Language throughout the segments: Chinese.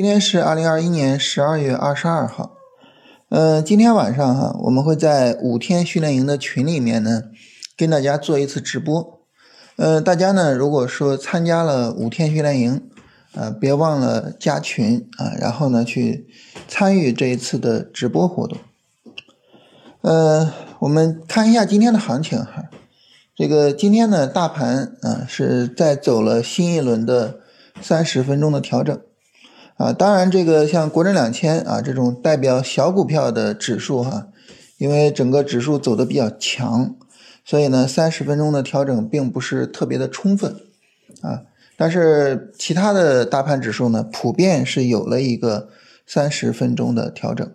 今天是二零二一年十二月二十二号，嗯，今天晚上哈，我们会在五天训练营的群里面呢，跟大家做一次直播。呃，大家呢，如果说参加了五天训练营，啊，别忘了加群啊，然后呢，去参与这一次的直播活动。呃，我们看一下今天的行情哈，这个今天呢，大盘啊是在走了新一轮的三十分钟的调整。啊，当然，这个像国证两千啊这种代表小股票的指数哈，因为整个指数走的比较强，所以呢，三十分钟的调整并不是特别的充分啊。但是其他的大盘指数呢，普遍是有了一个三十分钟的调整。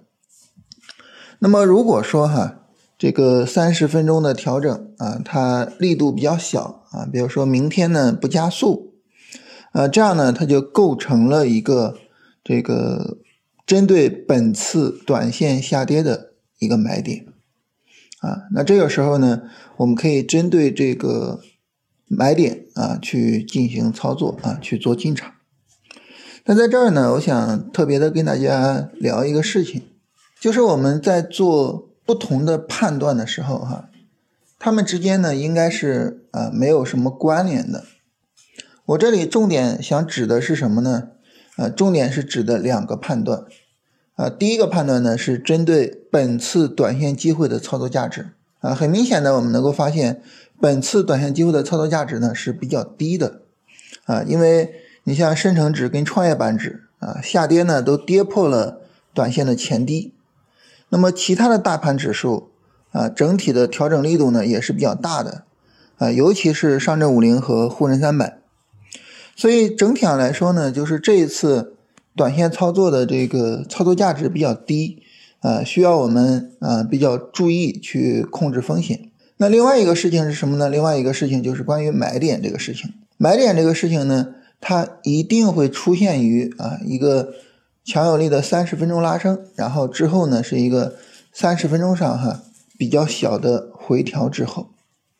那么如果说哈，这个三十分钟的调整啊，它力度比较小啊，比如说明天呢不加速，呃，这样呢，它就构成了一个。这个针对本次短线下跌的一个买点啊，那这个时候呢，我们可以针对这个买点啊去进行操作啊，去做进场。那在这儿呢，我想特别的跟大家聊一个事情，就是我们在做不同的判断的时候哈，他们之间呢应该是啊没有什么关联的。我这里重点想指的是什么呢？啊，重点是指的两个判断，啊，第一个判断呢是针对本次短线机会的操作价值，啊，很明显的我们能够发现，本次短线机会的操作价值呢是比较低的，啊，因为你像深成指跟创业板指，啊，下跌呢都跌破了短线的前低，那么其他的大盘指数，啊，整体的调整力度呢也是比较大的，啊，尤其是上证五零和沪深三百。所以整体上来说呢，就是这一次短线操作的这个操作价值比较低，啊，需要我们啊比较注意去控制风险。那另外一个事情是什么呢？另外一个事情就是关于买点这个事情。买点这个事情呢，它一定会出现于啊一个强有力的三十分钟拉升，然后之后呢是一个三十分钟上哈比较小的回调之后。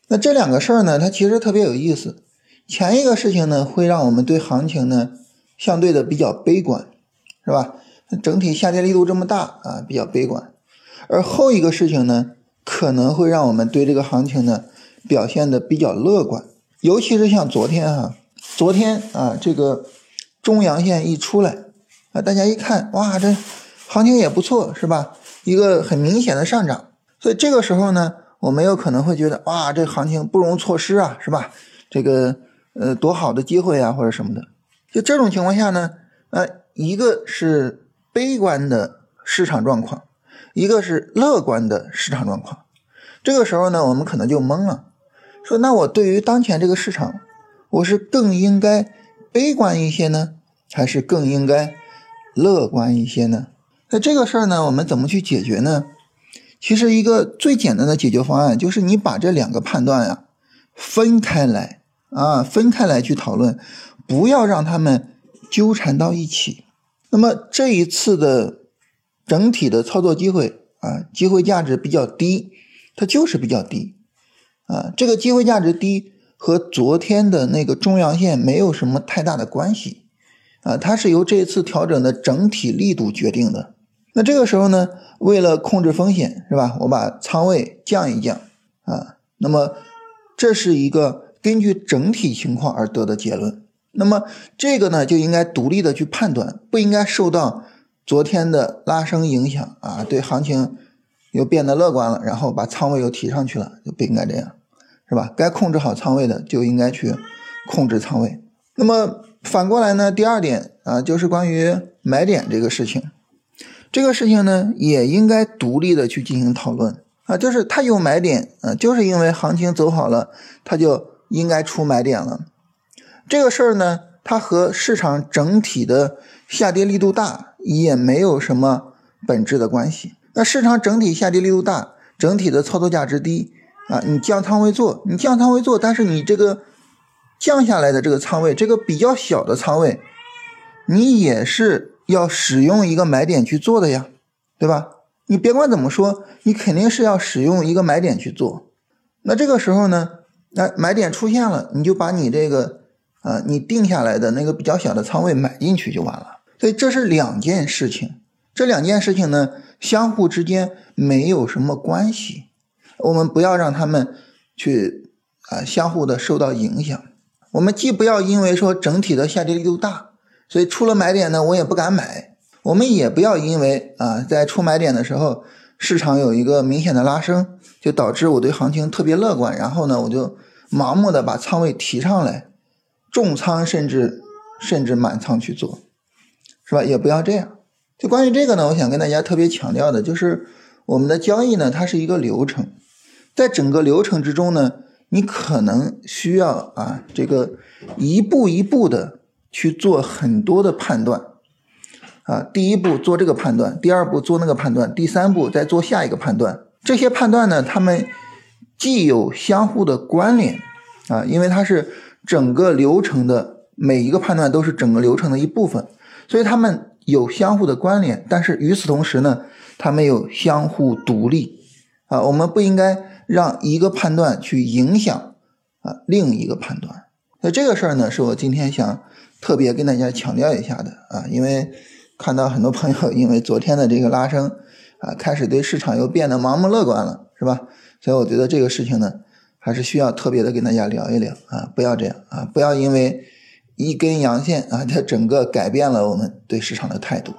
那这两个事儿呢，它其实特别有意思。前一个事情呢，会让我们对行情呢相对的比较悲观，是吧？整体下跌力度这么大啊，比较悲观。而后一个事情呢，可能会让我们对这个行情呢表现的比较乐观。尤其是像昨天哈，昨天啊这个中阳线一出来啊，大家一看哇，这行情也不错，是吧？一个很明显的上涨。所以这个时候呢，我们有可能会觉得哇，这行情不容错失啊，是吧？这个。呃，多好的机会啊，或者什么的，就这种情况下呢，呃，一个是悲观的市场状况，一个是乐观的市场状况。这个时候呢，我们可能就懵了，说那我对于当前这个市场，我是更应该悲观一些呢，还是更应该乐观一些呢？那这个事儿呢，我们怎么去解决呢？其实一个最简单的解决方案就是你把这两个判断呀分开来。啊，分开来去讨论，不要让他们纠缠到一起。那么这一次的整体的操作机会啊，机会价值比较低，它就是比较低啊。这个机会价值低和昨天的那个中阳线没有什么太大的关系啊，它是由这一次调整的整体力度决定的。那这个时候呢，为了控制风险，是吧？我把仓位降一降啊。那么这是一个。根据整体情况而得的结论，那么这个呢就应该独立的去判断，不应该受到昨天的拉升影响啊，对行情又变得乐观了，然后把仓位又提上去了，就不应该这样，是吧？该控制好仓位的就应该去控制仓位。那么反过来呢，第二点啊，就是关于买点这个事情，这个事情呢也应该独立的去进行讨论啊，就是它有买点啊，就是因为行情走好了，它就。应该出买点了，这个事儿呢，它和市场整体的下跌力度大也没有什么本质的关系。那市场整体下跌力度大，整体的操作价值低啊，你降仓位做，你降仓位做，但是你这个降下来的这个仓位，这个比较小的仓位，你也是要使用一个买点去做的呀，对吧？你别管怎么说，你肯定是要使用一个买点去做。那这个时候呢？那买点出现了，你就把你这个，呃，你定下来的那个比较小的仓位买进去就完了。所以这是两件事情，这两件事情呢相互之间没有什么关系，我们不要让他们去啊相互的受到影响。我们既不要因为说整体的下跌力度大，所以出了买点呢我也不敢买，我们也不要因为啊在出买点的时候市场有一个明显的拉升，就导致我对行情特别乐观，然后呢我就盲目的把仓位提上来，重仓甚至甚至满仓去做。是吧？也不要这样。就关于这个呢，我想跟大家特别强调的，就是我们的交易呢，它是一个流程，在整个流程之中呢，你可能需要啊，这个一步一步的去做很多的判断啊。第一步做这个判断，第二步做那个判断，第三步再做下一个判断。这些判断呢，它们既有相互的关联啊，因为它是整个流程的每一个判断都是整个流程的一部分。所以它们有相互的关联，但是与此同时呢，它们有相互独立啊。我们不应该让一个判断去影响啊另一个判断。那这个事儿呢，是我今天想特别跟大家强调一下的啊，因为看到很多朋友因为昨天的这个拉升啊，开始对市场又变得盲目乐观了，是吧？所以我觉得这个事情呢，还是需要特别的跟大家聊一聊啊，不要这样啊，不要因为。一根阳线啊，它整个改变了我们对市场的态度。